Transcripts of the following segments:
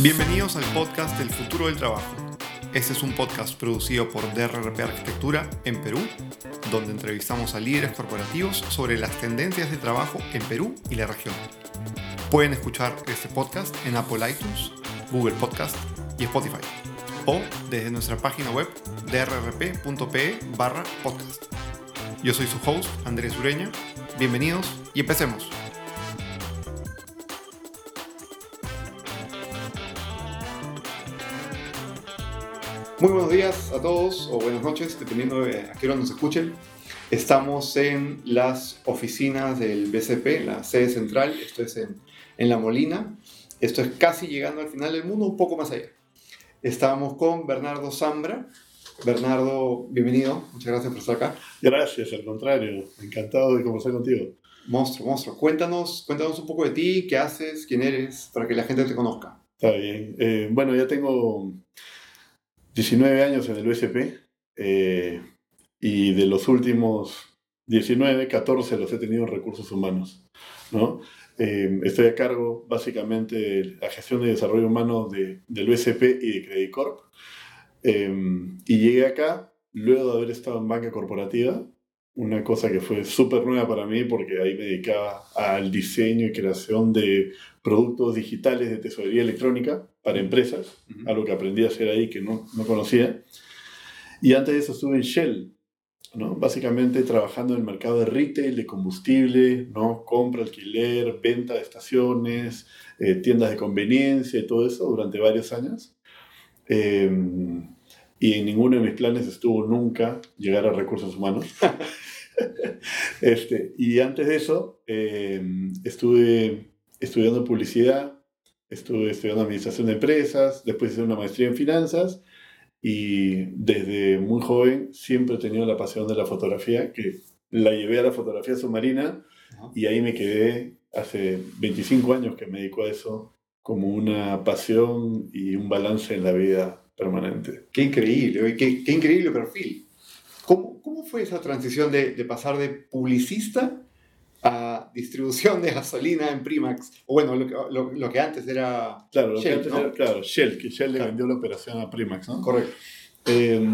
Bienvenidos al podcast del futuro del trabajo. Este es un podcast producido por DRRP Arquitectura en Perú, donde entrevistamos a líderes corporativos sobre las tendencias de trabajo en Perú y la región. Pueden escuchar este podcast en Apple iTunes, Google Podcast y Spotify, o desde nuestra página web drrp.pe barra podcast. Yo soy su host, Andrés Ureña. Bienvenidos y empecemos. Muy buenos días a todos o buenas noches, dependiendo de a qué nos escuchen. Estamos en las oficinas del BCP, la sede central, esto es en, en La Molina. Esto es casi llegando al final del mundo, un poco más allá. Estamos con Bernardo Zambra. Bernardo, bienvenido, muchas gracias por estar acá. Gracias, al contrario, encantado de conversar contigo. Monstruo, monstruo. Cuéntanos, cuéntanos un poco de ti, qué haces, quién eres, para que la gente te conozca. Está bien. Eh, bueno, ya tengo 19 años en el USP eh, y de los últimos 19, 14 los he tenido en recursos humanos. ¿no? Eh, estoy a cargo básicamente de la gestión de desarrollo humano de, del USP y de Credit Corp. Eh, y llegué acá luego de haber estado en banca corporativa, una cosa que fue súper nueva para mí porque ahí me dedicaba al diseño y creación de productos digitales de tesorería electrónica para empresas, Ujú. algo que aprendí a hacer ahí que no, no conocía. Y antes de eso estuve en Shell, ¿no? básicamente trabajando en el mercado de retail, de combustible, ¿no? compra, alquiler, venta de estaciones, eh, tiendas de conveniencia y todo eso durante varios años. Eh, y en ninguno de mis planes estuvo nunca llegar a recursos humanos. este, y antes de eso, eh, estuve estudiando publicidad, estuve estudiando administración de empresas, después hice una maestría en finanzas y desde muy joven siempre he tenido la pasión de la fotografía, que la llevé a la fotografía submarina Ajá. y ahí me quedé hace 25 años que me dedico a eso como una pasión y un balance en la vida permanente. Qué increíble, qué, qué increíble perfil. ¿Cómo, ¿Cómo fue esa transición de, de pasar de publicista a distribución de gasolina en Primax? O bueno, lo que, lo, lo que antes era... Claro, lo que Shell, antes ¿no? era- claro, Shell, que Shell le vendió la operación a Primax, ¿no? Correcto. Eh,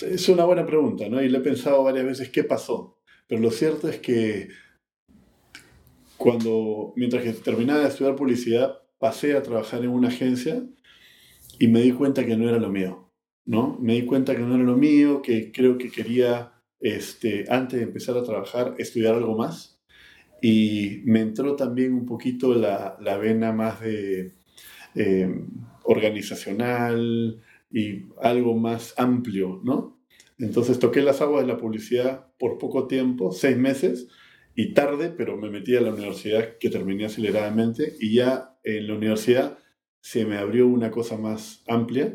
es una buena pregunta, ¿no? Y le he pensado varias veces qué pasó. Pero lo cierto es que cuando, mientras que terminaba de estudiar publicidad, pasé a trabajar en una agencia y me di cuenta que no era lo mío, ¿no? Me di cuenta que no era lo mío, que creo que quería, este, antes de empezar a trabajar, estudiar algo más. Y me entró también un poquito la, la vena más de eh, organizacional y algo más amplio, ¿no? Entonces toqué las aguas de la publicidad por poco tiempo, seis meses, y tarde, pero me metí a la universidad que terminé aceleradamente y ya en la universidad se me abrió una cosa más amplia,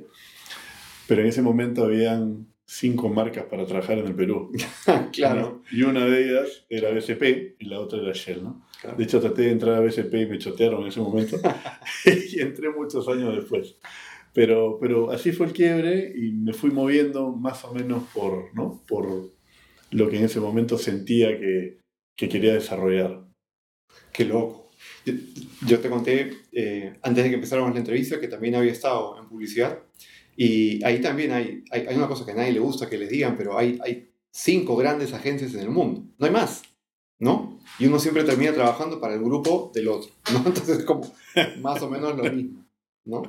pero en ese momento habían cinco marcas para trabajar en el Perú. claro. ¿no? Y una de ellas era BCP y la otra era Shell, ¿no? claro. De hecho, traté de entrar a BCP y me chotearon en ese momento. y entré muchos años después. Pero, pero así fue el quiebre y me fui moviendo más o menos por, ¿no? por lo que en ese momento sentía que, que quería desarrollar. Qué loco. Yo, yo te conté eh, antes de que empezáramos la entrevista que también había estado en publicidad y ahí también hay, hay, hay una cosa que a nadie le gusta que les digan, pero hay, hay cinco grandes agencias en el mundo, no hay más, ¿no? Y uno siempre termina trabajando para el grupo del otro, ¿no? Entonces es como más o menos lo mismo, ¿no?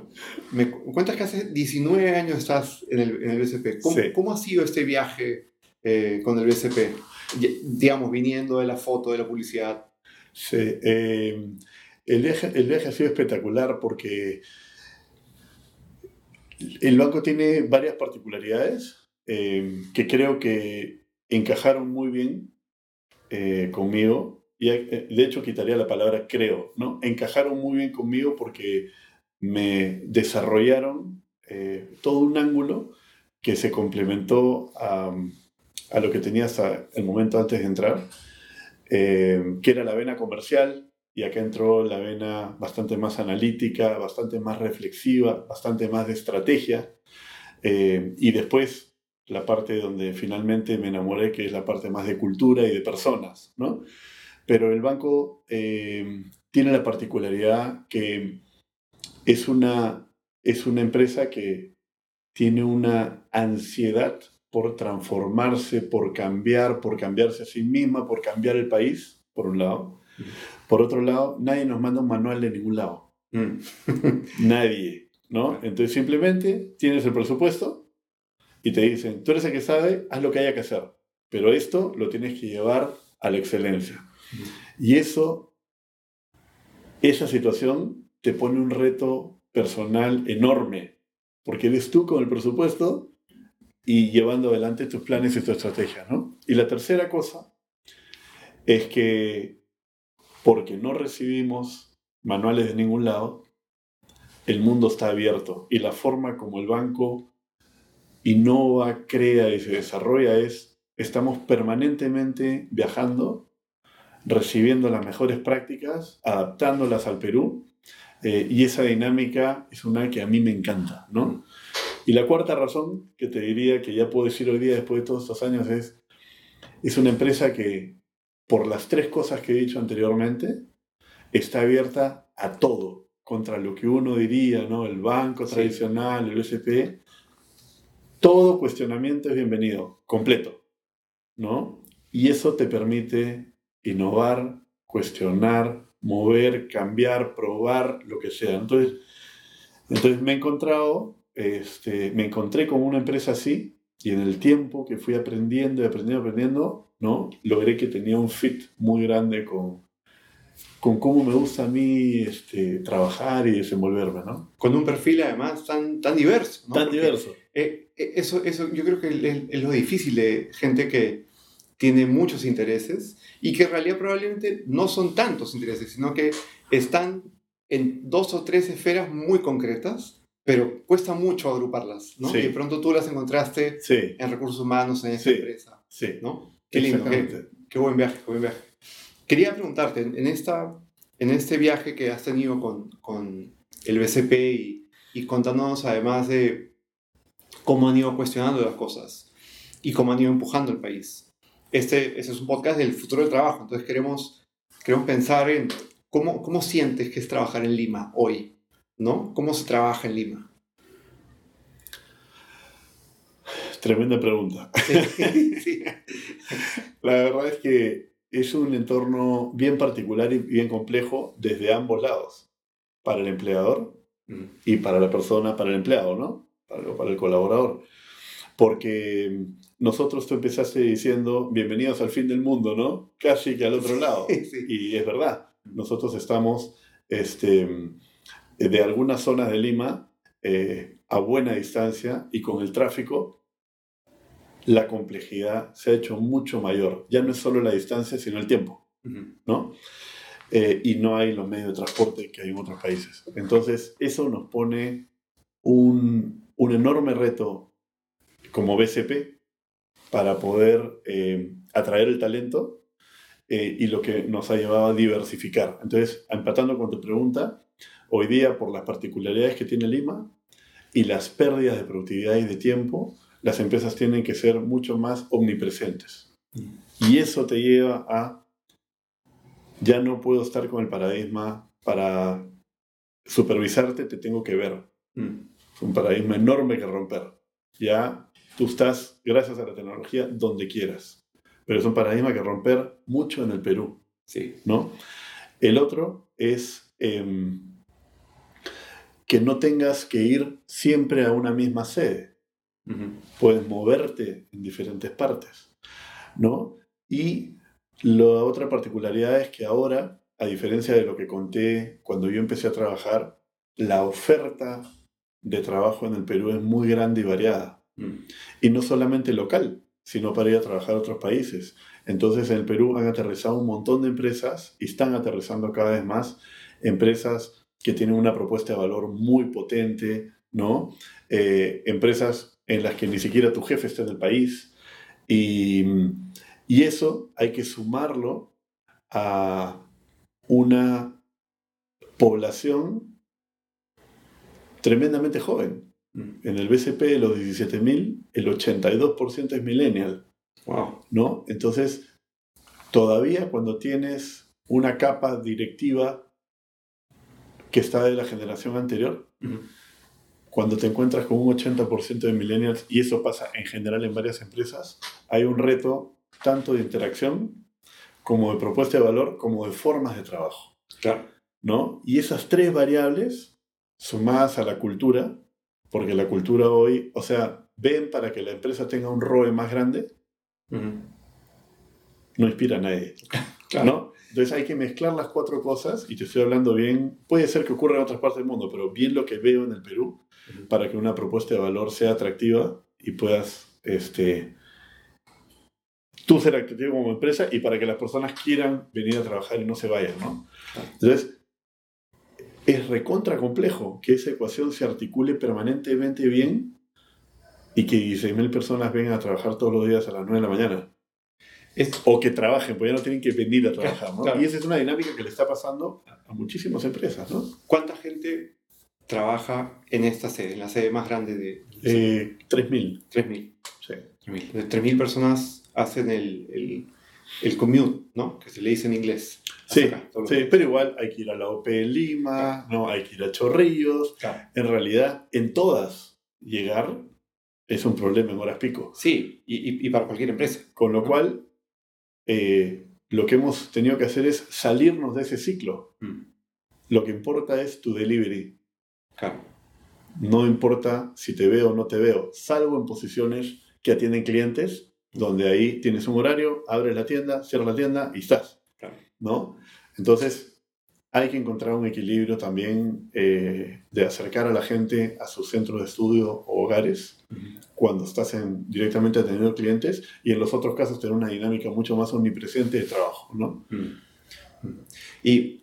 Me cu- cuentas que hace 19 años estás en el, en el BCP. ¿Cómo, Sí. ¿Cómo ha sido este viaje eh, con el BCP? Digamos, viniendo de la foto, de la publicidad. Sí, eh, el, viaje, el viaje ha sido espectacular porque el banco tiene varias particularidades eh, que creo que encajaron muy bien eh, conmigo. Y eh, de hecho quitaría la palabra creo, ¿no? Encajaron muy bien conmigo porque me desarrollaron todo un ángulo que se complementó a, a lo que tenía hasta el momento antes de entrar, eh, que era la vena comercial, y acá entró la vena bastante más analítica, bastante más reflexiva, bastante más de estrategia, eh, y después la parte donde finalmente me enamoré, que es la parte más de cultura y de personas, ¿no? Pero el banco eh, tiene la particularidad que es una, es una empresa que tiene una ansiedad por transformarse, por cambiar, por cambiarse a sí misma, por cambiar el país, por un lado. Por otro lado, nadie nos manda un manual de ningún lado. Mm. nadie, ¿no? Entonces simplemente tienes el presupuesto y te dicen, tú eres el que sabe, haz lo que haya que hacer, pero esto lo tienes que llevar a la excelencia. Y eso, esa situación te pone un reto personal enorme, porque eres tú con el presupuesto y llevando adelante tus planes y tu estrategia, ¿no? Y la tercera cosa es que porque no recibimos manuales de ningún lado, el mundo está abierto y la forma como el banco innova, crea y se desarrolla es, estamos permanentemente viajando, recibiendo las mejores prácticas, adaptándolas al Perú eh, y esa dinámica es una que a mí me encanta, ¿no? Y la cuarta razón que te diría que ya puedo decir hoy día después de todos estos años es, es una empresa que por las tres cosas que he dicho anteriormente, está abierta a todo, contra lo que uno diría, ¿no? El banco tradicional, el USP, todo cuestionamiento es bienvenido, completo, ¿no? Y eso te permite innovar, cuestionar, mover, cambiar, probar, lo que sea. Entonces, entonces me he encontrado, este, me encontré con una empresa así y en el tiempo que fui aprendiendo y aprendiendo, aprendiendo, ¿no? Logré que tenía un fit muy grande con, con cómo me gusta a mí este, trabajar y desenvolverme, ¿no? Con un perfil además tan, tan diverso, Tan diverso. Eh, eh, eso, eso yo creo que es, lo difícil de gente que tiene muchos intereses y que en realidad probablemente no son tantos intereses, sino que están en dos o tres esferas muy concretas pero cuesta mucho agruparlas, ¿no? Y de pronto tú las encontraste en recursos humanos, en esa empresa, sí. ¿no? Qué lindo, qué, buen viaje, qué buen viaje. Quería preguntarte, en, esta, en este viaje que has tenido con, con el BCP y, y contándonos además de cómo han ido cuestionando las cosas y cómo han ido empujando el país. Este, este es un podcast del futuro del trabajo, entonces queremos, queremos pensar en cómo, cómo sientes que es trabajar en Lima hoy, ¿no? ¿Cómo se trabaja en Lima? Tremenda pregunta. La verdad es que es un entorno bien particular y bien complejo desde ambos lados, para el empleador mm. y para la persona, para el empleado, ¿no? Para, para el colaborador. Porque nosotros tú empezaste diciendo, bienvenidos al fin del mundo, ¿no? Casi que al otro lado. Y es verdad, nosotros estamos este, de algunas zonas de Lima eh, a buena distancia y con el tráfico, la complejidad se ha hecho mucho mayor. Ya no es solo la distancia, sino el tiempo, ¿no? Eh, y no hay los medios de transporte que hay en otros países. Entonces, eso nos pone un, un enorme reto como BCP para poder atraer el talento y lo que nos ha llevado a diversificar. Entonces, empatando con tu pregunta, Hoy día, por las particularidades que tiene Lima y las pérdidas de productividad y de tiempo, las empresas tienen que ser mucho más omnipresentes. Y eso te lleva a, ya no puedo estar con el paradigma para supervisarte, te tengo que ver. Es un paradigma enorme que romper. Ya tú estás, gracias a la tecnología, donde quieras. Pero es un paradigma que romper mucho en el Perú. Sí. ¿no? El otro es em, que no tengas que ir siempre a una misma sede. Puedes moverte en diferentes partes, ¿no? Y la otra particularidad es que ahora, a diferencia de lo que conté cuando yo empecé a trabajar, la oferta de trabajo en el Perú es muy grande y variada. Mm. Y no solamente local, sino para ir a trabajar a otros países. Entonces en el Perú han aterrizado un montón de empresas y están aterrizando cada vez más empresas que tienen una propuesta de valor muy potente, ¿no? Eh, empresas en las que ni siquiera tu jefe está en el país. Y, y eso hay que sumarlo a una población tremendamente joven. En el BCP de los 17.000, el 82% es millennial. Wow. ¿no? Entonces, todavía cuando tienes una capa directiva que está de la generación anterior, cuando te encuentras con un 80% de millennials, y eso pasa en general en varias empresas, hay un reto tanto de interacción como de propuesta de valor, como de formas de trabajo. Claro. ¿no? Y esas tres variables, sumadas a la cultura, porque la cultura hoy, o sea, ven para que la empresa tenga un ROE más grande, no inspira a nadie. ¿no? Entonces hay que mezclar las cuatro cosas, y te estoy hablando bien, puede ser que ocurra en otras partes del mundo, pero bien lo que veo en el Perú, para que una propuesta de valor sea atractiva y puedas este, tú ser atractivo como empresa y para que las personas quieran venir a trabajar y no se vayan. ¿no? Entonces, es recontra complejo que esa ecuación se articule permanentemente bien y que 16.000 personas vengan a trabajar todos los días a las 9 de la mañana. O que trabajen, porque ya no tienen que venir a trabajar. ¿no? Y esa es una dinámica que le está pasando a muchísimas empresas. ¿no? ¿Cuánta gente trabaja en esta sede, en la sede más grande de... Eh, 3.000. 3.000. Sí. 3.000. 3.000 personas hacen el, el, el, commute, ¿no? Que se le dice en inglés. Sí, sí pero igual hay que ir a la OP en Lima, ¿no? hay que ir a Chorrillos. En realidad, en todas, llegar es un problema en horas pico. Sí, y, y, para cualquier empresa. Con lo cual, eh, lo que hemos tenido que hacer es salirnos de ese ciclo. Mm. Lo que importa es tu delivery. Claro. No importa si te veo o no te veo, salvo en posiciones que atienden clientes, donde ahí tienes un horario, abres la tienda, cierras la tienda y estás. ¿no? Entonces, hay que encontrar un equilibrio también eh, de acercar a la gente a sus centros de estudio o hogares cuando estás en, directamente atendiendo clientes y en los otros casos tener una dinámica mucho más omnipresente de trabajo, ¿no? Y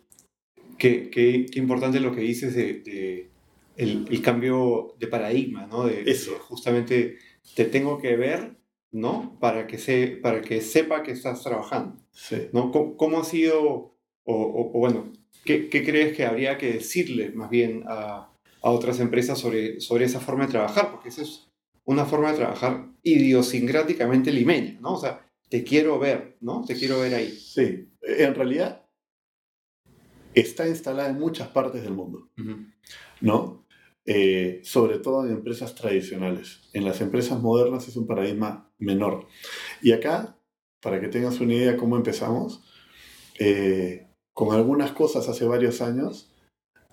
qué, qué, qué, importante lo que dices de, el, el, cambio de paradigma, ¿no? De, Eso. justamente te tengo que ver ¿no? Para que, se, para que sepa que estás trabajando. Sí. ¿no? ¿Cómo, ha sido, o, bueno, ¿qué, ¿qué, crees que habría que decirle más bien a, a, otras empresas sobre, sobre esa forma de trabajar? Porque esa es una forma de trabajar idiosincráticamente limeña, ¿no? O sea, te quiero ver, ¿no? Te quiero ver ahí. Sí, en realidad está instalada en muchas partes del mundo, ¿no? Eh, sobre todo en empresas tradicionales. En las empresas modernas es un paradigma menor. Y acá, para que tengas una idea de cómo empezamos, eh, con algunas cosas hace varios años,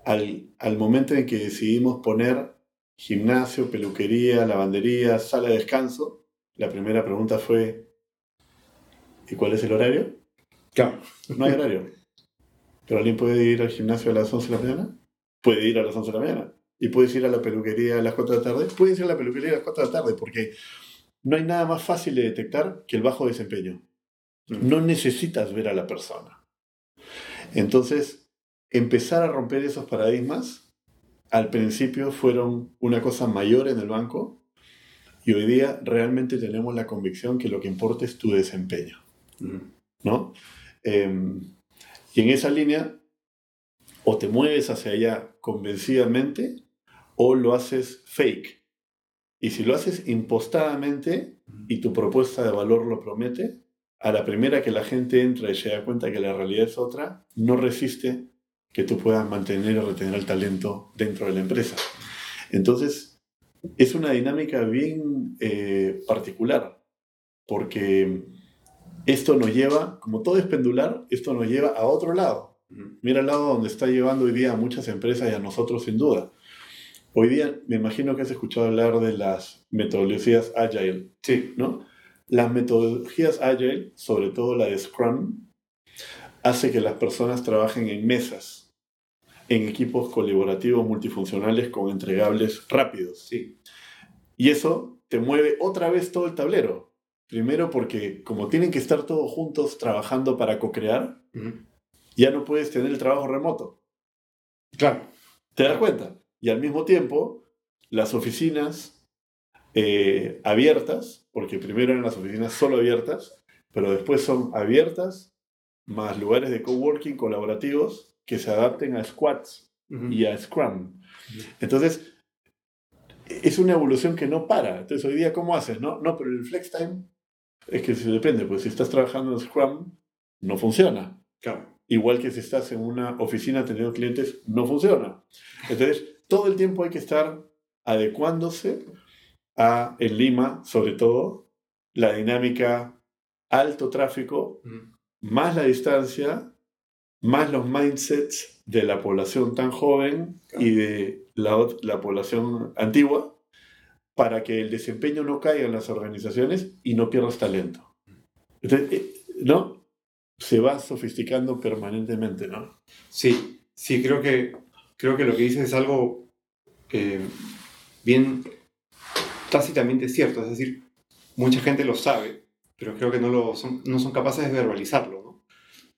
al, al momento en que decidimos poner gimnasio, peluquería, lavandería, sala de descanso, la primera pregunta fue, ¿y cuál es el horario? Claro. No hay horario. ¿Pero alguien puede ir al gimnasio a las 11 de la mañana? Puede ir a las 11 de la mañana y puedes ir a la peluquería a las 4 de la tarde, puedes ir a la peluquería a las 4 de la tarde porque no hay nada más fácil de detectar que el bajo desempeño. No necesitas ver a la persona. Entonces, empezar a romper esos paradigmas, al principio fueron una cosa mayor en el banco y hoy día realmente tenemos la convicción que lo que importa es tu desempeño. ¿no? Em, y en esa línea, o te mueves hacia allá convencidamente o lo haces fake. Y si lo haces impostadamente y tu propuesta de valor lo promete, a la primera que la gente entra y se da cuenta que la realidad es otra, no resiste que tú puedas mantener y retener el talento dentro de la empresa. Entonces, es una dinámica bien eh, particular, porque esto nos lleva, como todo es pendular, esto nos lleva a otro lado. Mira el lado donde está llevando hoy día a muchas empresas y a nosotros sin duda. Hoy día me imagino que has escuchado hablar de las metodologías Agile. Sí. ¿no? Las metodologías Agile, sobre todo la de Scrum, hace que las personas trabajen en mesas, en equipos colaborativos multifuncionales con entregables rápidos. Sí. Y eso te mueve otra vez todo el tablero. Primero porque como tienen que estar todos juntos trabajando para co-crear, ya no puedes tener el trabajo remoto. Claro. ¿Te das cuenta? y al mismo tiempo las oficinas eh, abiertas, porque primero eran las oficinas solo abiertas, pero después son abiertas, más lugares de coworking colaborativos que se adapten a squats y a Scrum. Entonces, es una evolución que no para. Entonces, hoy día, ¿cómo haces? No, no pero el flex time es que se depende. Pues si estás trabajando en Scrum, no funciona. Claro. Igual que si estás en una oficina teniendo clientes, no funciona. Entonces, todo el tiempo hay que estar adecuándose a, en Lima, sobre todo, la dinámica alto tráfico, más la distancia, más los mindsets de la población tan joven y de la, la población antigua, para que el desempeño no caiga en las organizaciones y no pierdas talento. Entonces, eh, ¿no? Se va sofisticando permanentemente, ¿no? Sí, sí, creo que, creo que lo que dices es algo eh, bien tácitamente cierto, es decir, mucha gente lo sabe, pero creo que no, lo son, no son capaces de verbalizarlo. ¿no?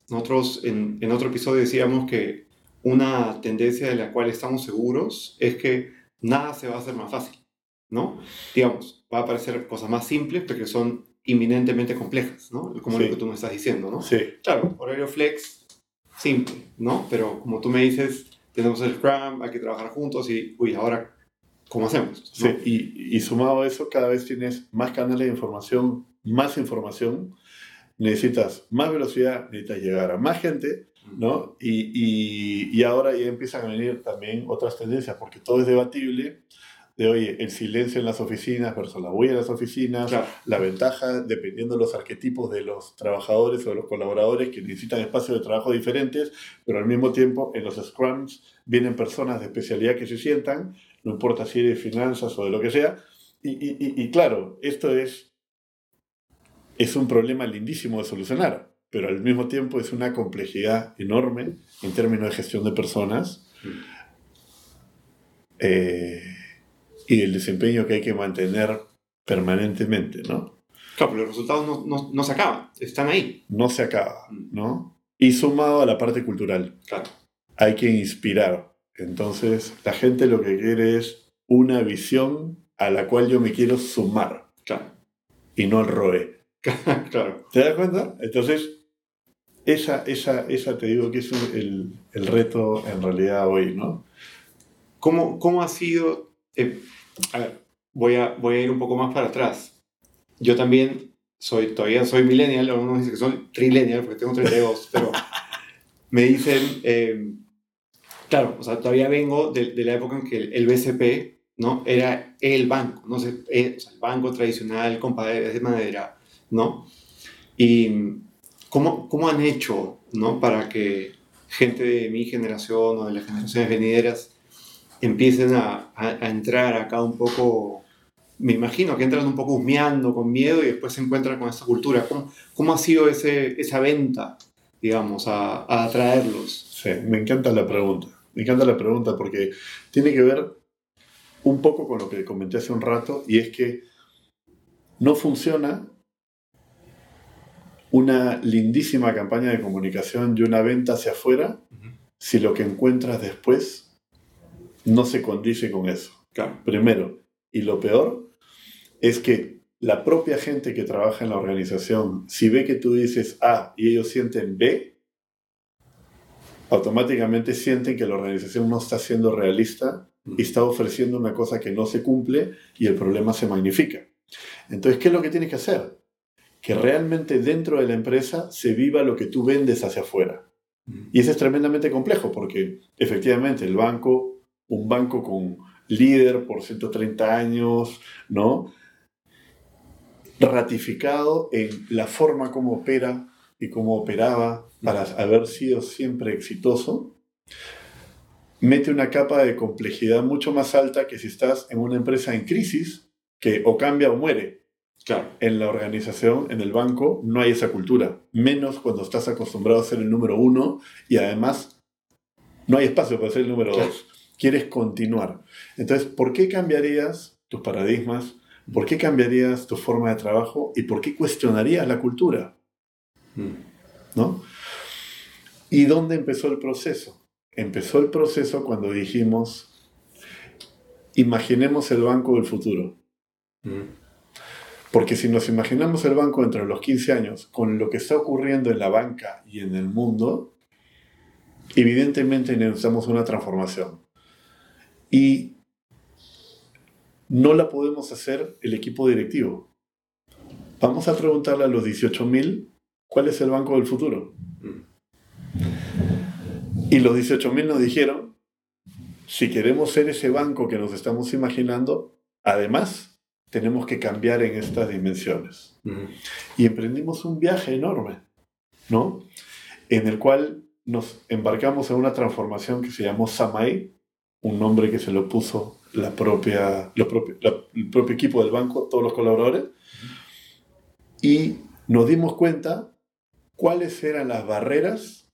Nosotros en, en otro episodio decíamos que una tendencia de la cual estamos seguros es que nada se va a hacer más fácil, ¿no? Digamos, va a aparecer cosas más simples, pero que son inminentemente complejas, ¿no? Como lo que tú me estás diciendo, ¿no? Sí. Claro, horario flex, simple, ¿no? Pero como tú me dices, tenemos el Scrum, hay que trabajar juntos y, uy, ahora, ¿cómo hacemos? Sí, y, y sumado a eso, cada vez tienes más canales de información, más información, necesitas más velocidad, necesitas llegar a más gente, ¿no? Y, y, y, ahora ya empiezan a venir también otras tendencias, porque todo es debatible, de, oye, el silencio en las oficinas versus la bulla en las oficinas, Claro. la ventaja, dependiendo de los arquetipos de los trabajadores o de los colaboradores que necesitan espacios de trabajo diferentes, pero al mismo tiempo en los scrums vienen personas de especialidad que se sientan, no importa si eres de finanzas o de lo que sea, y, y, y, y claro, esto es, es un problema lindísimo de solucionar, pero al mismo tiempo es una complejidad enorme en términos de gestión de personas. Eh, y el desempeño que hay que mantener permanentemente, ¿no? Claro, pero los resultados no, no, no se acaban, están ahí. No se acaba, ¿no? Y sumado a la parte cultural, Claro. hay que inspirar. Entonces, la gente lo que quiere es una visión a la cual yo me quiero sumar Claro. y no al ROE. claro. ¿Te das cuenta? Entonces, esa, esa, esa te digo que es el, el reto en realidad hoy, ¿no? ¿Cómo, cómo ha sido? eh, a ver, voy a, voy a ir un poco más para atrás. Yo también soy, todavía soy millennial, algunos dicen que soy trillennial porque tengo 32, pero me dicen, eh, claro, o sea, todavía vengo de, de la época en que el, el BCP ¿no? era el banco, no sé, eh, o sea, el banco tradicional con paredes de madera, ¿no? Y cómo, cómo han hecho, ¿no? Para que gente de mi generación o de las generaciones venideras empiecen a, a- a entrar acá un poco, me imagino que entran un poco husmeando, con miedo y después se encuentran con esta cultura. ¿Cómo, cómo ha sido ese, esa venta, digamos, a, a atraerlos? Sí, me encanta la pregunta. Me encanta la pregunta porque tiene que ver un poco con lo que comenté hace un rato y es que no funciona una lindísima campaña de comunicación y una venta hacia afuera si lo que encuentras después no se condice con eso. Claro, Primero, y lo peor es que la propia gente que trabaja en la organización, si ve que tú dices A y ellos sienten B, automáticamente sienten que la organización no está siendo realista y está ofreciendo una cosa que no se cumple y el problema se magnifica. Entonces, ¿qué es lo que tienes que hacer? Que realmente dentro de la empresa se viva lo que tú vendes hacia afuera. Y eso es tremendamente complejo porque efectivamente el banco, un banco con líder por 130 años, ¿no? Ratificado en la forma como opera y cómo operaba para haber sido siempre exitoso, mete una capa de complejidad mucho más alta que si estás en una empresa en crisis que o cambia o muere. claro, En la organización, en el banco, no hay esa cultura. Menos cuando estás acostumbrado a ser el número uno y además no hay espacio para ser el número Claro. dos. Quieres continuar. Entonces, ¿por qué cambiarías tus paradigmas? ¿Por qué cambiarías tu forma de trabajo? ¿Y por qué cuestionarías la cultura? ¿No? ¿Y dónde empezó el proceso? Empezó el proceso cuando dijimos, imaginemos el banco del futuro. Porque si nos imaginamos el banco dentro de los 15 años con lo que está ocurriendo en la banca y en el mundo, evidentemente necesitamos una transformación. Y no la podemos hacer el equipo directivo. Vamos a preguntarle a los 18.000 cuál es el banco del futuro. Y los 18.000 nos dijeron, si queremos ser ese banco que nos estamos imaginando, además tenemos que cambiar en estas dimensiones. Y emprendimos un viaje enorme, ¿no? En el cual nos embarcamos en una transformación que se llamó Samai, un nombre que se lo puso la propia, el propio equipo del banco, todos los colaboradores, y nos dimos cuenta cuáles eran las barreras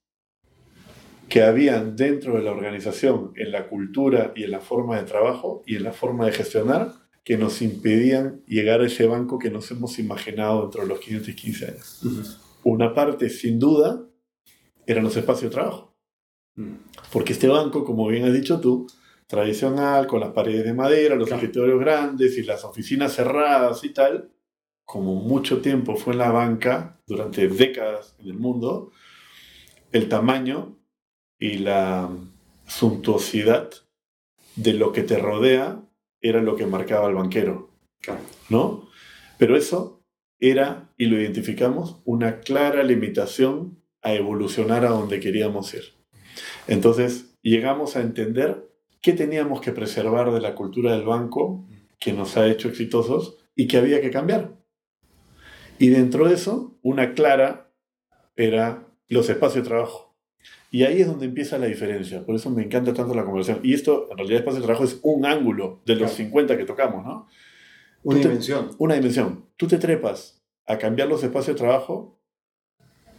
que habían dentro de la organización, en la cultura y en la forma de trabajo y en la forma de gestionar, que nos impedían llegar a ese banco que nos hemos imaginado dentro de los 515 años. Una parte, sin duda, eran los espacios de trabajo. Mm. Porque este banco, como bien has dicho tú, tradicional, con las paredes de madera, los escritorios grandes y las oficinas cerradas y tal, como mucho tiempo fue en la banca durante décadas en el mundo, el tamaño y la suntuosidad de lo que te rodea era lo que marcaba el banquero. ¿No? Pero eso era, y lo identificamos, una clara limitación a evolucionar a donde queríamos ir. Entonces, llegamos a entender qué teníamos que preservar de la cultura del banco que nos ha hecho exitosos y que había que cambiar. Y dentro de eso, una clara era los espacios de trabajo. Y ahí es donde empieza la diferencia. Por eso me encanta tanto la conversación. Y esto, en realidad, espacio de trabajo es un ángulo de los 50 que tocamos, ¿no? Una dimensión. una dimensión. Tú te trepas a cambiar los espacios de trabajo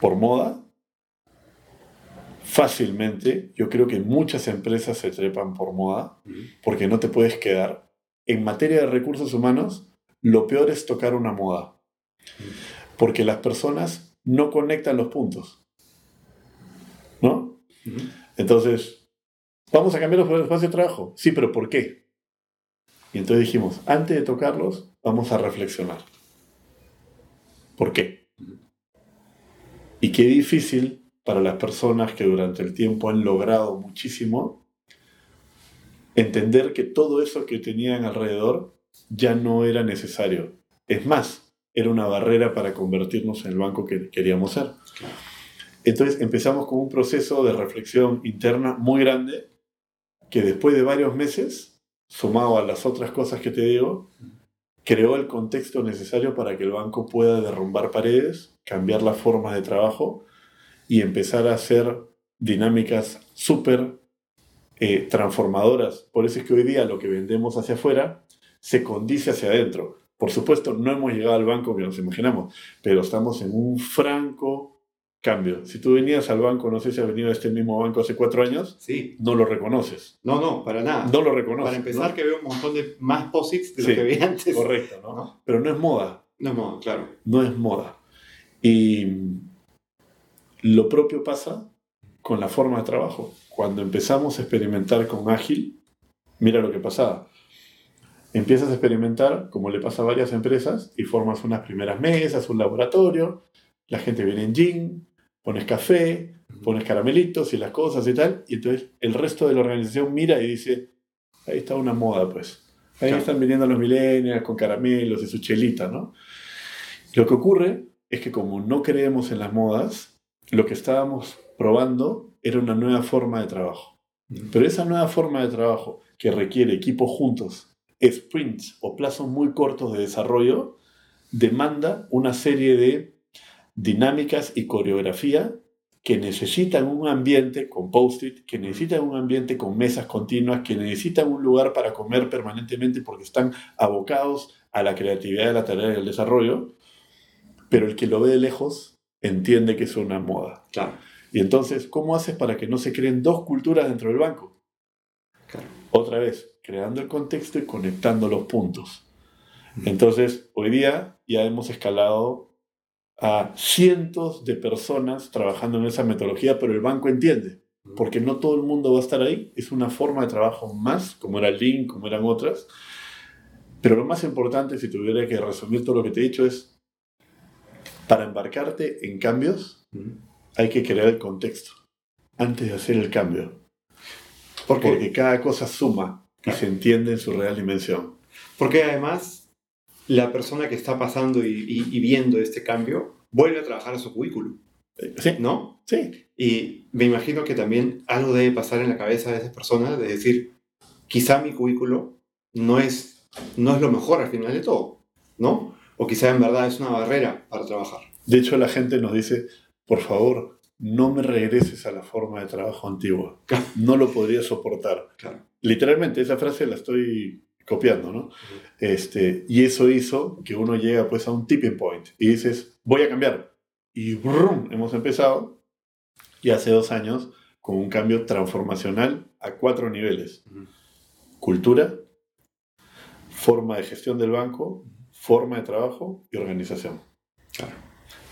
por moda fácilmente, yo creo que muchas empresas se trepan por moda, porque no te puedes quedar. En materia de recursos humanos, lo peor es tocar una moda, porque las personas no conectan los puntos. ¿No? Entonces, ¿vamos a cambiar los espacios de trabajo? Sí, pero ¿por qué? Y entonces dijimos, antes de tocarlos, vamos a reflexionar. ¿Por qué? Y qué difícil para las personas que durante el tiempo han logrado muchísimo, entender que todo eso que tenían alrededor ya no era necesario. Es más, era una barrera para convertirnos en el banco que queríamos ser. Entonces empezamos con un proceso de reflexión interna muy grande que después de varios meses, sumado a las otras cosas que te digo, creó el contexto necesario para que el banco pueda derrumbar paredes, cambiar la forma de trabajo y empezar a hacer dinámicas súper eh, transformadoras. Por eso es que hoy día lo que vendemos hacia afuera se condice hacia adentro. Por supuesto, no hemos llegado al banco que nos imaginamos, pero estamos en un franco cambio. Si tú venías al banco, no sé si has venido a este mismo banco hace cuatro años, sí. no lo reconoces. No, no, para nada. No lo reconoces. Para empezar, que veo un montón de más posits de lo que vi antes. Correcto, ¿no? Pero no es moda. No es moda, claro. No es moda. Y lo propio pasa con la forma de trabajo. Cuando empezamos a experimentar con Ágil, mira lo que pasaba. Empiezas a experimentar, como le pasa a varias empresas, y formas unas primeras mesas, un laboratorio, la gente viene en jean, pones café, pones caramelitos y las cosas y tal, y entonces el resto de la organización mira y dice, ahí está una moda, pues. Ahí están viniendo los millennials con caramelos y su chelita, ¿no? Lo que ocurre es que como no creemos en las modas, lo que estábamos probando era una nueva forma de trabajo. Pero esa nueva forma de trabajo que requiere equipos juntos, sprints o plazos muy cortos de desarrollo, demanda una serie de dinámicas y coreografía que necesitan un ambiente con post-it, que necesitan un ambiente con mesas continuas, que necesitan un lugar para comer permanentemente porque están abocados a la creatividad de la tarea del desarrollo, pero el que lo ve de lejos entiende que es una moda. Claro. Y entonces, ¿cómo haces para que no se creen dos culturas dentro del banco? Claro. Otra vez, creando el contexto y conectando los puntos. Entonces, hoy día ya hemos escalado a cientos de personas trabajando en esa metodología, pero el banco entiende, porque no todo el mundo va a estar ahí. Es una forma de trabajo más, como era el Link, como eran otras. Pero lo más importante, si tuviera que resumir todo lo que te he dicho, es para embarcarte en cambios, hay que crear el contexto antes de hacer el cambio. Porque, cada cosa suma y se entiende en su real dimensión. Porque además, la persona que está pasando y, y viendo este cambio vuelve a trabajar a su currículum. Sí. ¿No? Sí. Y me imagino que también algo debe pasar en la cabeza de esas personas de decir, quizá mi cubículo no es, no es lo mejor al final de todo, ¿no? O quizá en verdad es una barrera para trabajar. De hecho, la gente nos dice, por favor, no me regreses a la forma de trabajo antigua. No lo podría soportar. Claro. Literalmente, esa frase la estoy copiando, ¿no? este, y eso hizo que uno llega pues a un tipping point y dices, voy a cambiar. Y brum, hemos empezado, y hace dos años, con un cambio transformacional a cuatro niveles. Cultura, forma de gestión del banco, forma de trabajo y organización. Claro.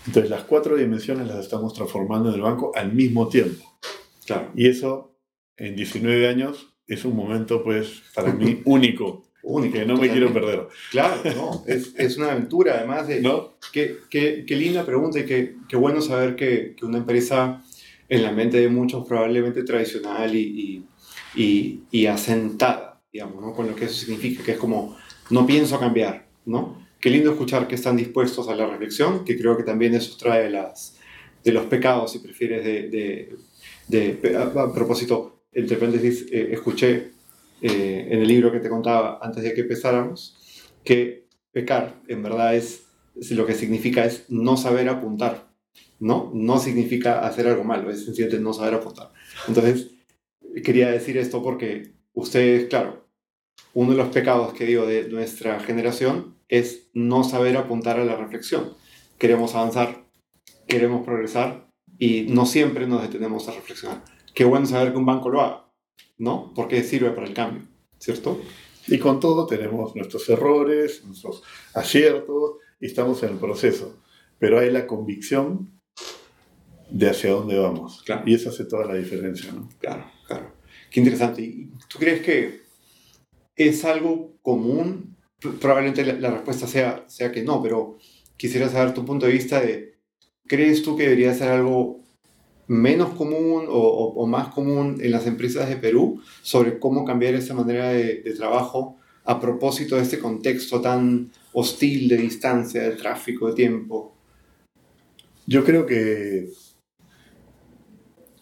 Entonces las cuatro dimensiones las estamos transformando en el banco al mismo tiempo. Claro. Y eso en 19 años es un momento pues para mí único. Único, que no me quiero perder. Claro, ¿no? Es, es una aventura, además de... ¿No? Qué, qué, qué linda pregunta y qué, qué bueno saber que, que, una empresa en la mente de muchos probablemente tradicional y, y, y, y asentada, digamos, ¿no? Con lo que eso significa, que es como, no pienso cambiar, ¿no? Qué lindo escuchar que están dispuestos a la reflexión, que creo que también eso trae las, de los pecados, si prefieres, de... de, de a, a, propósito, entre paréntesis, eh, escuché eh, en el libro que te contaba antes de que empezáramos, que pecar en verdad es, es, lo que significa es no saber apuntar, ¿no? No significa hacer algo malo, es sencillamente no saber apuntar. Entonces, quería decir esto porque ustedes, claro, uno de los pecados que digo de nuestra generación es no saber apuntar a la reflexión. Queremos avanzar, queremos progresar y no siempre nos detenemos a reflexionar. Qué bueno saber que un banco lo haga, ¿no? Porque sirve para el cambio, ¿cierto? Y con todo tenemos nuestros errores, nuestros aciertos, y estamos en el proceso. Pero hay la convicción de hacia dónde vamos. Claro. Y eso hace toda la diferencia, ¿no? Claro, claro. Qué interesante. ¿Y tú crees que es algo común? Probablemente la, la respuesta sea, sea que no, pero quisiera saber tu punto de vista de, ¿crees tú que debería ser algo menos común o, o, o, más común en las empresas de Perú sobre cómo cambiar esa manera de, de, trabajo a propósito de este contexto tan hostil de distancia, de tráfico, de tiempo? Yo creo que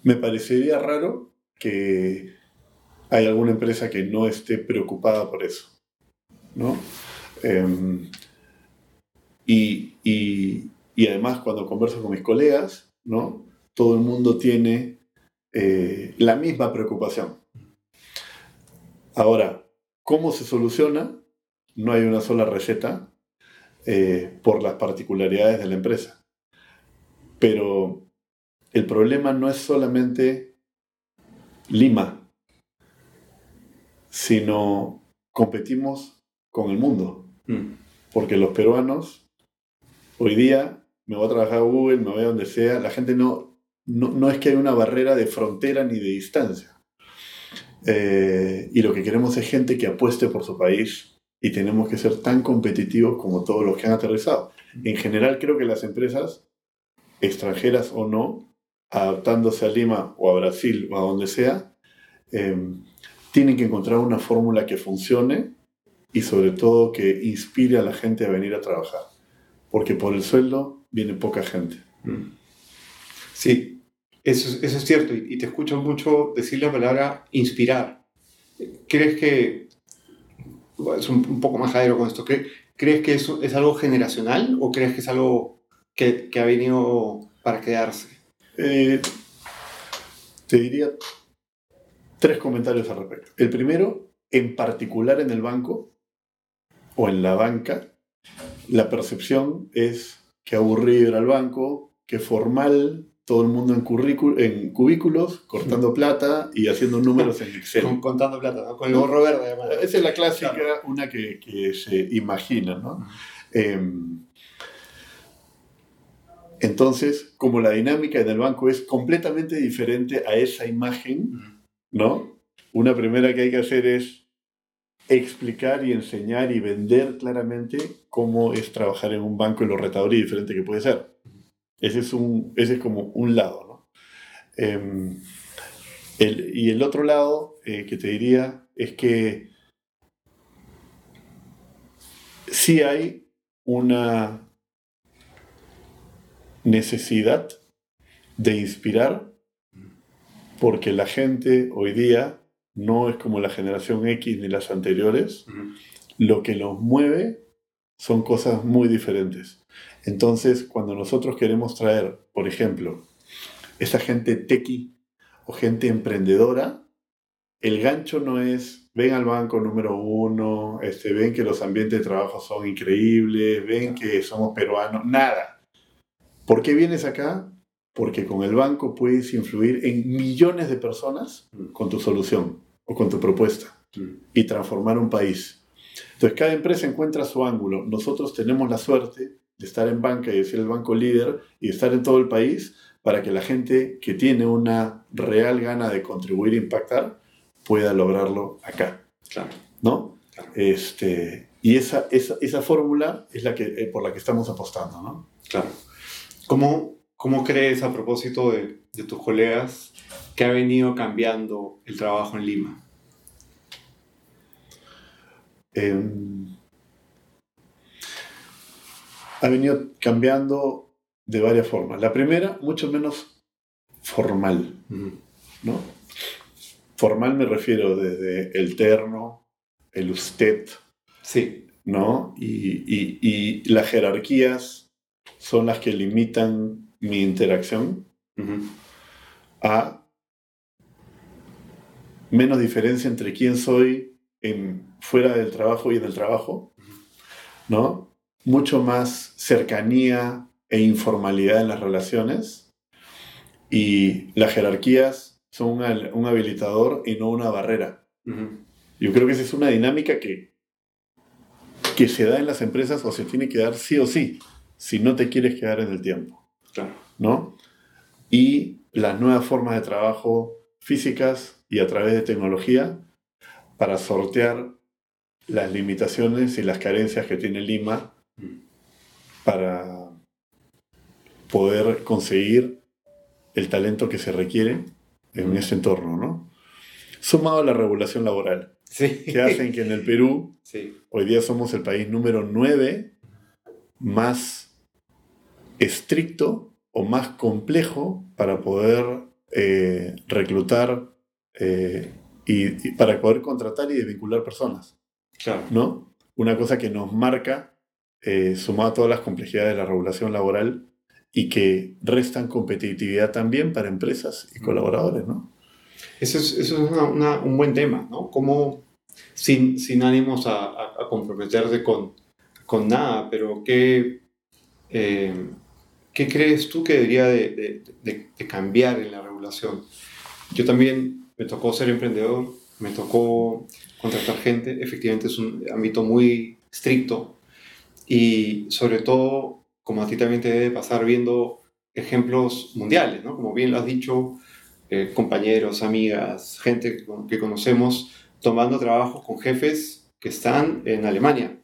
me parecería raro que hay alguna empresa que no esté preocupada por eso, ¿no? Eh, y, y, y además cuando converso con mis colegas, ¿no? Todo el mundo tiene eh, la misma preocupación. Ahora, ¿cómo se soluciona? No hay una sola receta eh, por las particularidades de la empresa. Pero el problema no es solamente Lima, sino competimos con el mundo. Mm. Porque los peruanos, hoy día, me voy a trabajar a Google, me voy a donde sea, la gente no, no, no, es que haya una barrera de frontera ni de distancia. Eh, y lo que queremos es gente que apueste por su país y tenemos que ser tan competitivos como todos los que han aterrizado. En general creo que las empresas, extranjeras o no, adaptándose a Lima o a Brasil o a donde sea, eh, tienen que encontrar una fórmula que funcione y sobre todo que inspire a la gente a venir a trabajar. Porque por el sueldo viene poca gente. Mm. Sí, eso, es cierto, y, te escucho mucho decir la palabra inspirar. ¿Crees que, es un, poco más jadero con esto, ¿crees, ¿crees que eso es algo generacional o crees que es algo que, que ha venido para quedarse? Eh, te diría tres comentarios al respecto. El primero, en particular en el banco o en la banca, la percepción es que aburrido era el banco, que formal todo el mundo en, en cubículos, cortando plata y haciendo números en Excel. Con, contando plata, ¿no? Con el gorro verde, además. Esa es la clásica, claro. una que, que, se imagina, ¿no? Eh, entonces, como la dinámica del banco es completamente diferente a esa imagen. ¿no? Una primera que hay que hacer es explicar y enseñar y vender claramente cómo es trabajar en un banco y lo retador y diferente que puede ser. Ese es, un, ese es como un lado. ¿no? Eh, el, y el otro lado eh, que te diría es que sí hay una necesidad de inspirar porque la gente hoy día no es como la generación X ni las anteriores. Lo que nos mueve son cosas muy diferentes. Entonces, cuando nosotros queremos traer, por ejemplo, esa gente tequi o gente emprendedora, el gancho no es ven al banco número uno, este, ven que los ambientes de trabajo son increíbles, ven que somos peruanos, nada. ¿Por qué vienes acá? Porque con el banco puedes influir en millones de personas con tu solución o con tu propuesta y transformar un país. Entonces, cada empresa encuentra su ángulo. Nosotros tenemos la suerte de estar en banca y de ser el banco líder y de estar en todo el país para que la gente que tiene una real gana de contribuir e impactar pueda lograrlo acá. Claro. ¿No? Este, y esa, esa, esa fórmula es la que, eh, por la que estamos apostando, ¿no? Claro. ¿Cómo, cómo crees, a propósito de, de tus colegas, que ha venido cambiando el trabajo en Lima? Em, ha venido cambiando de varias formas. La primera, mucho menos formal, ¿no? Formal me refiero desde el terno, el usted, sí. ¿no? Y, las jerarquías son las que limitan mi interacción a menos diferencia entre quién soy en, fuera del trabajo y en el trabajo, ¿no? Mucho más cercanía e informalidad en las relaciones y las jerarquías son un habilitador y no una barrera. Yo creo que esa es una dinámica que, que se da en las empresas o se tiene que dar sí o sí, si no te quieres quedar en el tiempo. ¿no? Y las nuevas formas de trabajo físicas y a través de tecnología para sortear las limitaciones y las carencias que tiene Lima para poder conseguir el talento que se requiere en ese entorno, ¿no? Sumado a la regulación laboral, que hacen que en el Perú hoy día somos el país número 9 más estricto o más complejo para poder eh, reclutar eh, y, para poder contratar y desvincular personas. Claro. ¿no? Una cosa que nos marca, eh, sumado a todas las complejidades de la regulación laboral y que restan competitividad también para empresas y colaboradores, ¿no? Eso es, eso es un buen tema, ¿no? Como sin, sin ánimos a, a, comprometerse con, con, nada, pero ¿qué, eh, ¿qué crees tú que debería de, de, de, cambiar en la regulación? Yo también me tocó ser emprendedor, me tocó contratar gente, efectivamente es un ámbito muy estricto y sobre todo, como a ti también te debe pasar viendo ejemplos mundiales, ¿no? Como bien lo has dicho, eh, compañeros, amigas, gente que, conocemos tomando trabajo con jefes que están en Alemania,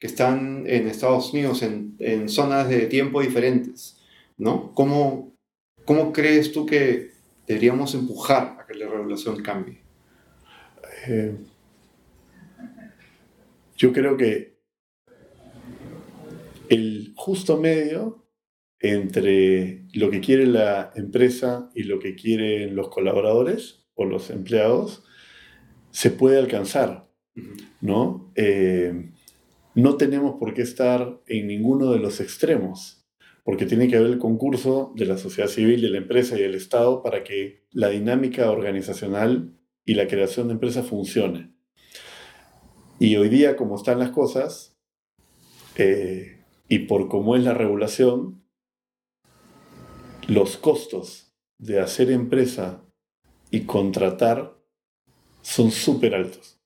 que están en Estados Unidos, en, en zonas de tiempo diferentes, ¿no? ¿Cómo, ¿Cómo crees tú que deberíamos empujar que la regulación cambie? Eh, yo creo que el justo medio entre lo que quiere la empresa y lo que quieren los colaboradores o los empleados se puede alcanzar, ¿no? Eh, no tenemos por qué estar en ninguno de los extremos, porque tiene que haber el concurso de la sociedad civil, de la empresa y del Estado para que la dinámica organizacional y la creación de empresas funcione. Y hoy día, como están las cosas, eh, y por cómo es la regulación, los costos de hacer empresa y contratar son súper altos.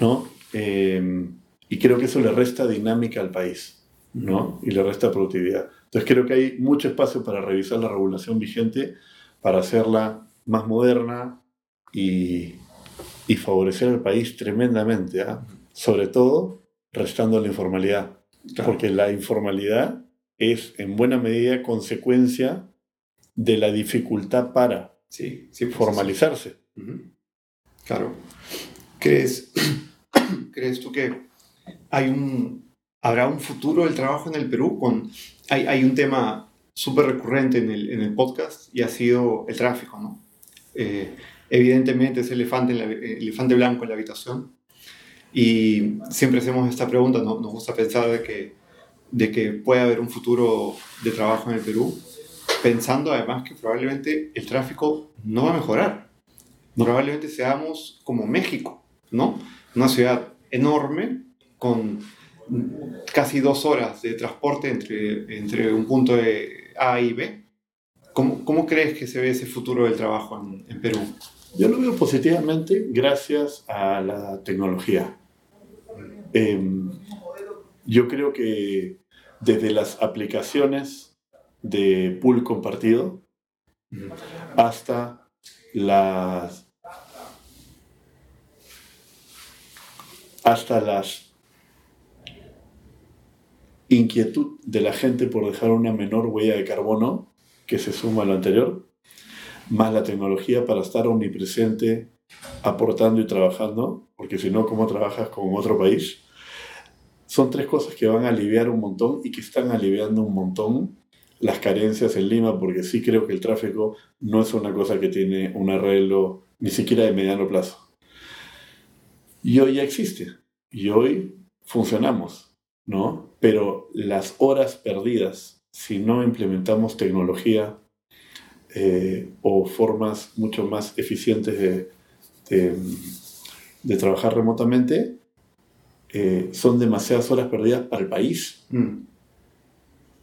¿no? Em, y creo que eso le resta dinámica al país ¿no? y le resta productividad. Entonces creo que hay mucho espacio para revisar la regulación vigente, para hacerla más moderna, y, favorecer al país tremendamente, ¿ah? sobre todo restando la informalidad, porque la informalidad es en buena medida consecuencia de la dificultad para sí, pues, formalizarse. Claro. ¿Crees, ¿Crees tú que hay un, ¿habrá un futuro del trabajo en el Perú? Con, hay, hay un tema súper recurrente en el, en el, podcast y ha sido el tráfico, ¿no? Eh, evidentemente es el elefante, el elefante blanco en la habitación y siempre hacemos esta pregunta, ¿no? nos gusta pensar de que, de que puede haber un futuro de trabajo en el Perú, pensando además que probablemente el tráfico no va a mejorar. Probablemente seamos como México, ¿no? Una ciudad enorme con casi dos horas de transporte entre, entre un punto de A y B. ¿Cómo, ¿Cómo crees que se ve ese futuro del trabajo en, en Perú? Yo lo veo positivamente gracias a la tecnología. Eh, yo creo que desde las aplicaciones de pool compartido hasta las hasta las inquietud de la gente por dejar una menor huella de carbono que se suma a lo anterior, más la tecnología para estar omnipresente, aportando y trabajando, porque si no, ¿cómo trabajas con otro país? Son tres cosas que van a aliviar un montón y que están aliviando un montón las carencias en Lima, porque sí creo que el tráfico no es una cosa que tiene un arreglo ni siquiera de mediano plazo. Y hoy ya existe, y hoy funcionamos, ¿no? Pero las horas perdidas, si no implementamos tecnología eh, o formas mucho más eficientes de, de, de trabajar remotamente, eh, son demasiadas horas perdidas para el país. Mm.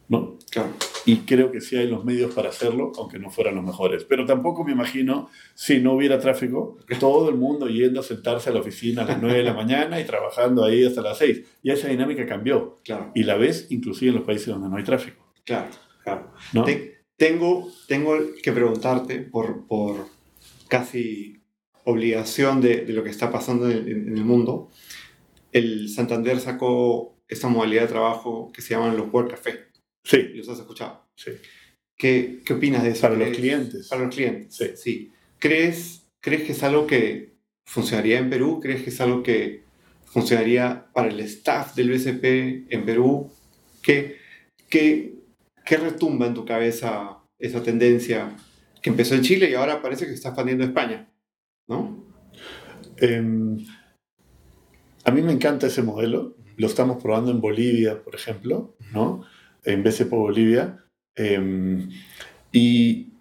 ¿No? Claro. Y creo que sí hay los medios para hacerlo, aunque no fueran los mejores. Pero tampoco me imagino, si no hubiera tráfico, todo el mundo yendo a sentarse a la oficina a las 9 de la mañana y trabajando ahí hasta las 6. Y esa dinámica cambió. Claro. Y la ves inclusive en los países donde no hay tráfico. Claro, claro. ¿No? Te, tengo, tengo que preguntarte por, por casi obligación de, de, lo que está pasando en, en el mundo el Santander sacó esta modalidad de trabajo que se llaman los Work Café. Sí. ¿Los has escuchado? Sí. ¿Qué, qué opinas de eso? Para los clientes. Para los clientes. Sí. sí. ¿Crees, ¿Crees que es algo que funcionaría en Perú? ¿Crees que es algo que funcionaría para el staff del BCP en Perú? ¿Qué, qué, qué retumba en tu cabeza esa tendencia que empezó en Chile y ahora parece que está expandiendo a España? ¿No? Eh, a mí me encanta ese modelo. Lo estamos probando en Bolivia, por ejemplo, ¿no? En BCP Bolivia. Eh, y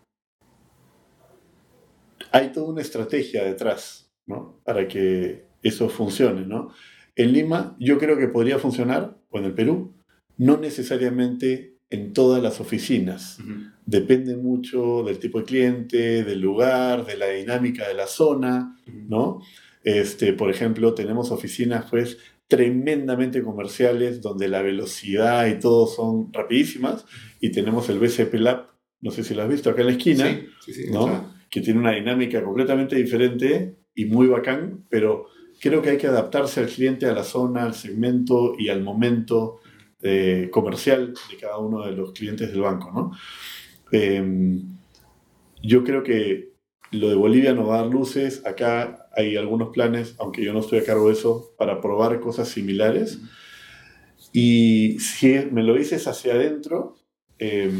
hay toda una estrategia detrás, ¿no? Para que eso funcione, ¿no? En Lima yo creo que podría funcionar, o en el Perú, no necesariamente en todas las oficinas. Uh -huh. Depende mucho del tipo de cliente, del lugar, de la dinámica de la zona, uh -huh. ¿no? Este, por ejemplo, tenemos oficinas pues tremendamente comerciales donde la velocidad y todo son rapidísimas y tenemos el BCP Lab, no sé si lo has visto acá en la esquina, sí, sí, sí, ¿no? Claro. que tiene una dinámica completamente diferente y muy bacán, pero creo que hay que adaptarse al cliente, a la zona, al segmento y al momento eh, comercial de cada uno de los clientes del banco. ¿no? Eh, yo creo que lo de Bolivia nos va a dar luces. Acá hay algunos planes, aunque yo no estoy a cargo de eso, para probar cosas similares. Y si me lo dices hacia adentro, eh,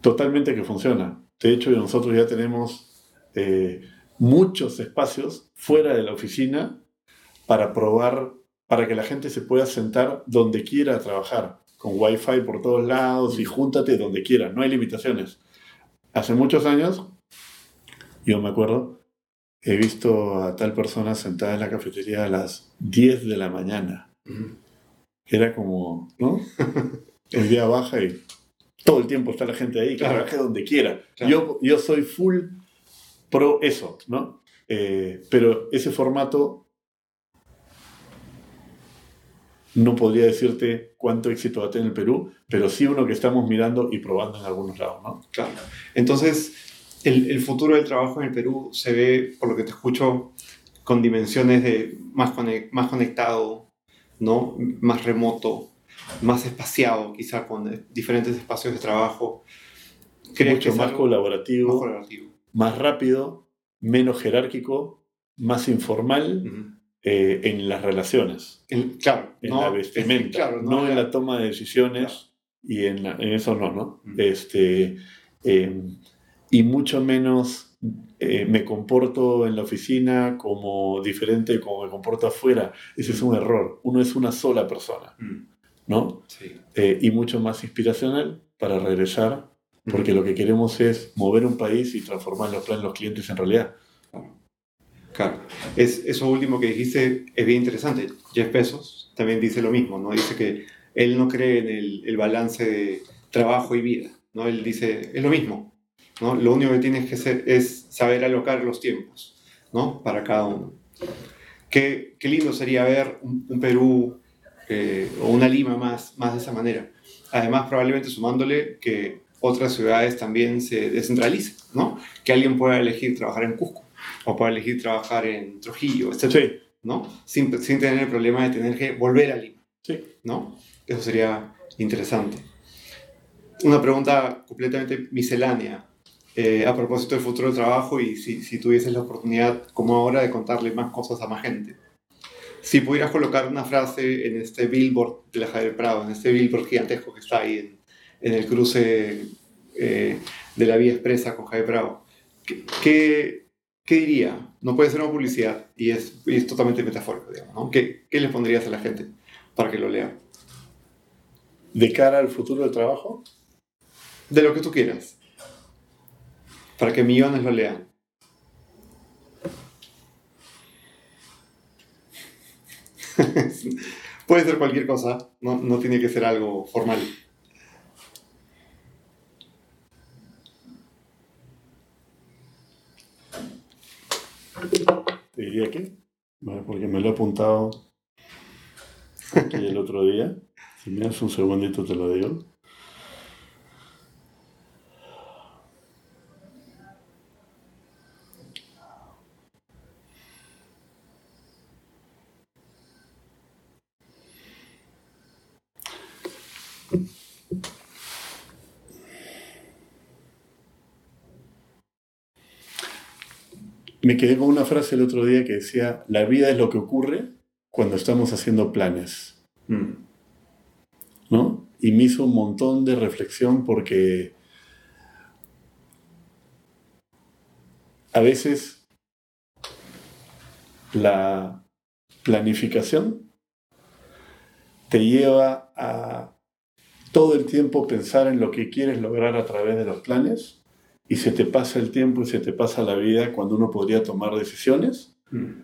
totalmente que funciona. De hecho, nosotros ya tenemos eh, muchos espacios fuera de la oficina para probar, para que la gente se pueda sentar donde quiera trabajar, con wifi por todos lados y júntate donde quiera, no hay limitaciones. Hace muchos años yo me acuerdo, he visto a tal persona sentada en la cafetería a las 10 de la mañana. Era como, ¿no? El día baja y todo el tiempo está la gente ahí, que Claro. trabaje donde quiera. Claro. Yo, yo soy full pro eso, ¿no? Eh, pero ese formato no podría decirte cuánto éxito va a tener el Perú, pero sí uno que estamos mirando y probando en algunos lados, ¿no? Claro. Entonces, el, el futuro del trabajo en el Perú se ve, por lo que te escucho, con dimensiones de más, conec- más conectado, ¿no? más remoto, más espaciado, quizá con eh, diferentes espacios de trabajo. ¿Crees Mucho que más colaborativo. más colaborativo? más rápido, menos jerárquico, más informal, Ujú. eh, en las relaciones. claro. En la vestimenta, no, en la toma de decisiones y en, eso no, ¿no? Este, em, y mucho menos eh, me comporto en la oficina como diferente como me comporto afuera. Ese es un error. Uno es una sola persona, mm. ¿no? Sí. Eh, y mucho más inspiracional para regresar, porque lo que queremos es mover un país y transformar los planes de los clientes en realidad. Claro. Es, eso último que dijiste es bien interesante. Jeff Bezos también dice lo mismo, ¿no? Dice que él no cree en el, el balance de trabajo y vida, ¿no? Él dice, es lo mismo, ¿no? Lo único que tienes que hacer es saber alocar los tiempos, ¿no? Para cada uno. Qué, qué lindo sería ver un, Perú eh, o una Lima más, más de esa manera. Además, probablemente sumándole que otras ciudades también se descentralicen, ¿no? Que alguien pueda elegir trabajar en Cusco o pueda elegir trabajar en Trujillo, etc. ¿no? Sin, sin, tener el problema de tener que volver a Lima. Sí. ¿no? Eso sería interesante. Una pregunta completamente miscelánea. Eh, a propósito del futuro del trabajo y si, si tuvieses la oportunidad, como ahora, de contarle más cosas a más gente. Si pudieras colocar una frase en este billboard de la Javier Prado, en este billboard gigantesco que está ahí en, en el cruce eh, de la vía expresa con Javier Prado, ¿qué, qué, diría? No puede ser una publicidad y es, es totalmente metafórico, digamos. ¿no? ¿Qué, ¿Qué le pondrías a la gente para que lo lea? ¿De cara al futuro del trabajo? De lo que tú quieras para que millones lo lean. Puede ser cualquier cosa, no, tiene que ser algo formal. Te diría que, porque me lo he apuntado aquí el otro día. Si me das un segundito te lo digo. Me quedé con una frase el otro día que decía, la vida es lo que ocurre cuando estamos haciendo planes. Mm. ¿No? Y me hizo un montón de reflexión porque a veces la planificación te lleva a todo el tiempo pensar en lo que quieres lograr a través de los planes y se te pasa el tiempo y se te pasa la vida cuando uno podría tomar decisiones mm.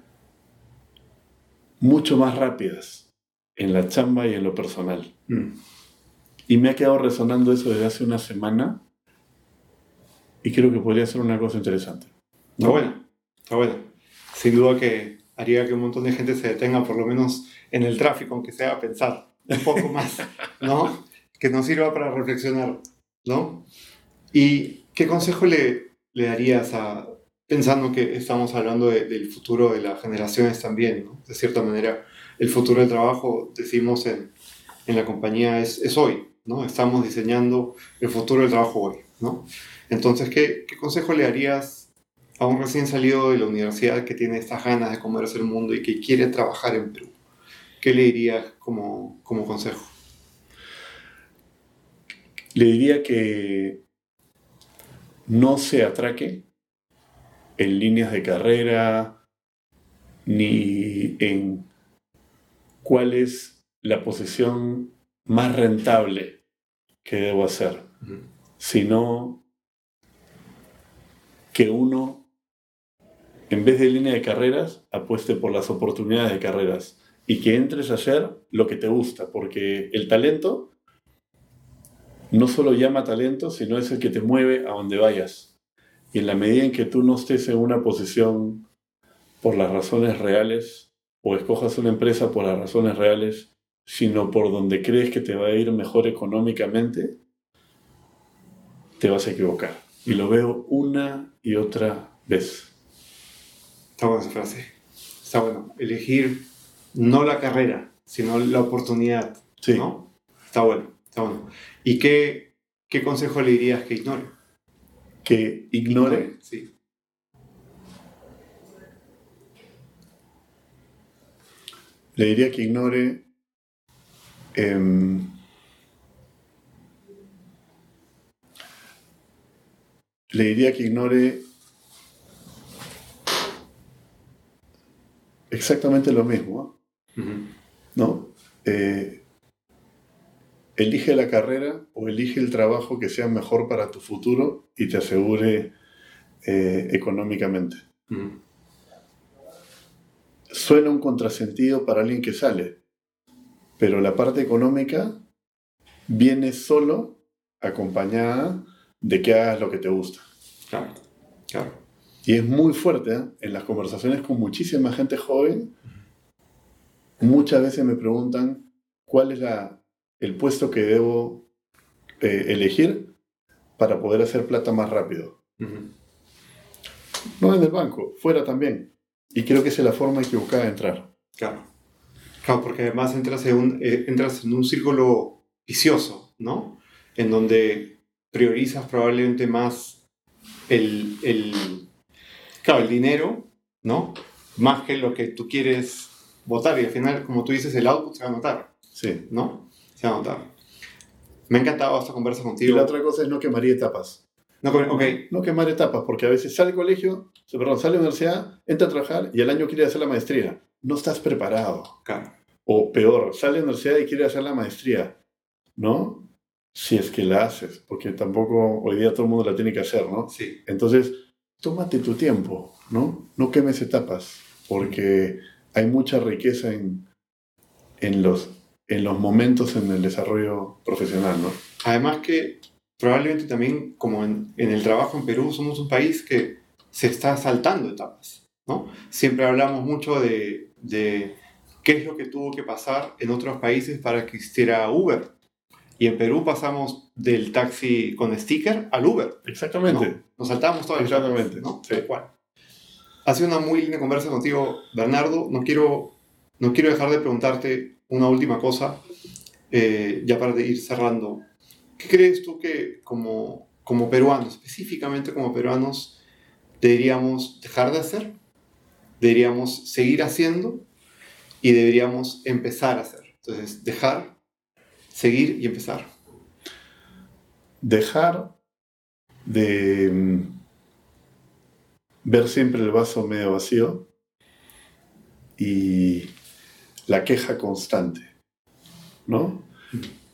mucho más rápidas en la chamba y en lo personal. Mm. Y me ha quedado resonando eso desde hace una semana y creo que podría ser una cosa interesante. Está bueno, está bueno. Sin duda que haría que un montón de gente se detenga por lo menos en el tráfico, aunque sea a pensar un poco más, ¿no? Que nos sirva para reflexionar, ¿no? Y ¿Qué consejo le, darías a, pensando que estamos hablando del futuro de las generaciones también, ¿no? de cierta manera, el futuro del trabajo, decimos en, en la compañía, es, es, hoy, ¿no? Estamos diseñando el futuro del trabajo hoy, ¿no? Entonces, ¿qué, ¿qué, consejo le darías a un recién salido de la universidad que tiene estas ganas de comerse el mundo y que quiere trabajar en Perú? ¿Qué le dirías como, como consejo? Le diría que no se atraque en líneas de carrera ni en cuál es la posición más rentable que debo hacer, sino que uno, en vez de línea de carreras, apueste por las oportunidades de carreras y que entres a hacer lo que te gusta, porque el talento no solo llama talento, sino es el que te mueve a donde vayas. Y en la medida en que tú no estés en una posición por las razones reales, o escojas una empresa por las razones reales, sino por donde crees que te va a ir mejor económicamente, te vas a equivocar. Y lo veo una y otra vez. Está buena esa frase. Está bueno. Elegir no la carrera, sino la oportunidad. Sí. ¿no? Está bueno. ¿Y qué, qué consejo le dirías que ignore? Que ignore. Sí. le diría que ignore em, le diría que ignore exactamente lo mismo, ¿no? Eh, elige la carrera o elige el trabajo que sea mejor para tu futuro y te asegure eh, económicamente. Suena un contrasentido para alguien que sale, pero la parte económica viene solo acompañada de que hagas lo que te gusta. Claro, claro. Y es muy fuerte, ¿eh? en las conversaciones con muchísima gente joven, muchas veces me preguntan cuál es la, el puesto que debo eh, elegir para poder hacer plata más rápido. No en el banco, fuera también. Y creo que esa es la forma equivocada de entrar. Claro. Claro, porque además entras en un, eh, entras en un círculo vicioso, ¿no? En donde priorizas probablemente más el, el, claro, el dinero, ¿no? Más que lo que tú quieres votar. Y al final, como tú dices, el output se va a notar. Sí. ¿No? Se va a notar. Me ha encantado esta conversa contigo. Y la otra cosa es no quemar etapas. No, quemar etapas, porque a veces sale al colegio, perdón, sale a la universidad, entra a trabajar y al año quiere hacer la maestría. No estás preparado. Claro. O peor, sale a la universidad y quiere hacer la maestría. ¿No? Si es que la haces, porque tampoco hoy día todo el mundo la tiene que hacer, ¿no? Sí. Entonces, tómate tu tiempo, ¿no? No quemes etapas, porque hay mucha riqueza en, en, los, en los momentos en el desarrollo profesional, ¿no? Además que probablemente también, como en, el trabajo en Perú, somos un país que se está saltando etapas, ¿no? Siempre hablamos mucho de, de qué es lo que tuvo que pasar en otros países para que existiera Uber. Y en Perú pasamos del taxi con sticker al Uber. Exactamente. Nos saltamos todo Exactamente. ¿no? Sí. Cual. Ha sido una muy linda conversa contigo, Bernardo. No quiero, no quiero dejar de preguntarte una última cosa, eh, ya para ir cerrando. ¿Qué crees tú que como, como peruanos, específicamente como peruanos, deberíamos dejar de hacer? ¿Deberíamos seguir haciendo? Y deberíamos empezar a hacer. Entonces, dejar, seguir y empezar. Dejar de mm, ver siempre el vaso medio vacío y la queja constante, ¿no?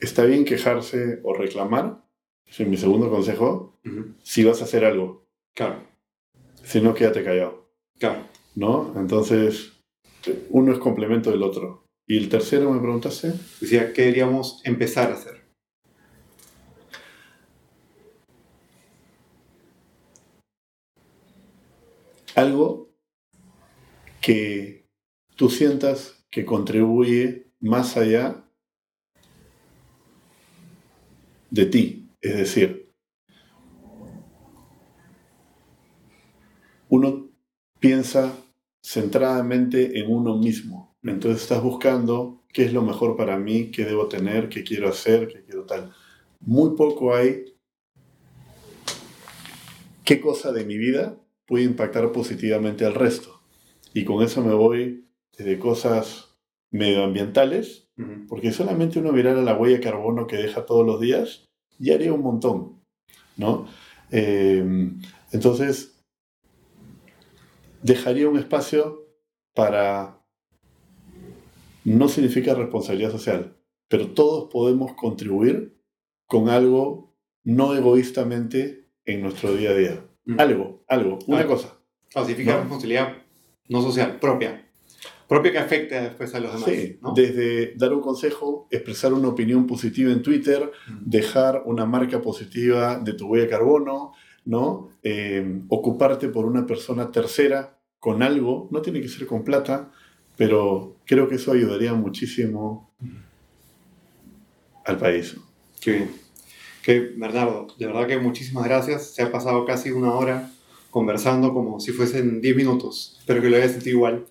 Está bien quejarse o reclamar, es mi segundo consejo, si vas a hacer algo. Claro. Si no, quédate callado. Claro. ¿No? Entonces, uno es complemento del otro. ¿Y el tercero me preguntaste? Decía, ¿qué deberíamos empezar a hacer? algo que tú sientas que contribuye más allá de ti. Es decir, uno piensa centradamente en uno mismo. Entonces estás buscando qué es lo mejor para mí, qué debo tener, qué quiero hacer, qué quiero tal. Muy poco hay qué cosa de mi vida puede impactar positivamente al resto. Y con eso me voy de cosas medioambientales, porque solamente uno mirara la huella de carbono que deja todos los días, ya haría un montón, ¿no? Eh, entonces, dejaría un espacio para... No significa responsabilidad social, pero todos podemos contribuir con algo no egoístamente en nuestro día a día. Mm. Algo, algo, una cosa. significa responsabilidad no social, propia. Propia que afecte después a los demás. Sí, desde dar un consejo, expresar una opinión positiva en Twitter, dejar una marca positiva de tu huella de carbono, ¿no? Eh, ocuparte por una persona tercera con algo, no tiene que ser con plata, pero creo que eso ayudaría muchísimo al país. Qué bien. Que, Bernardo, de verdad que muchísimas gracias. Se ha pasado casi una hora conversando como si fuesen 10 minutos. Espero que lo hayas sentido igual.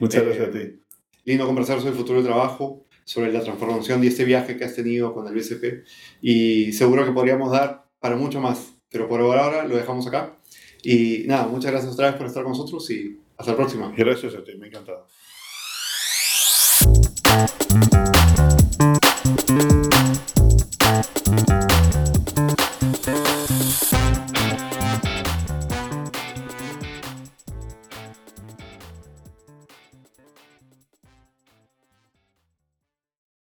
Muchas gracias a ti. Eh, lindo conversar sobre el futuro del trabajo, sobre la transformación y este viaje que has tenido con el BCP. Y seguro que podríamos dar para mucho más. Pero por ahora lo dejamos acá. Y nada, muchas gracias otra vez por estar con nosotros y hasta la próxima. Gracias a ti, me ha encantado.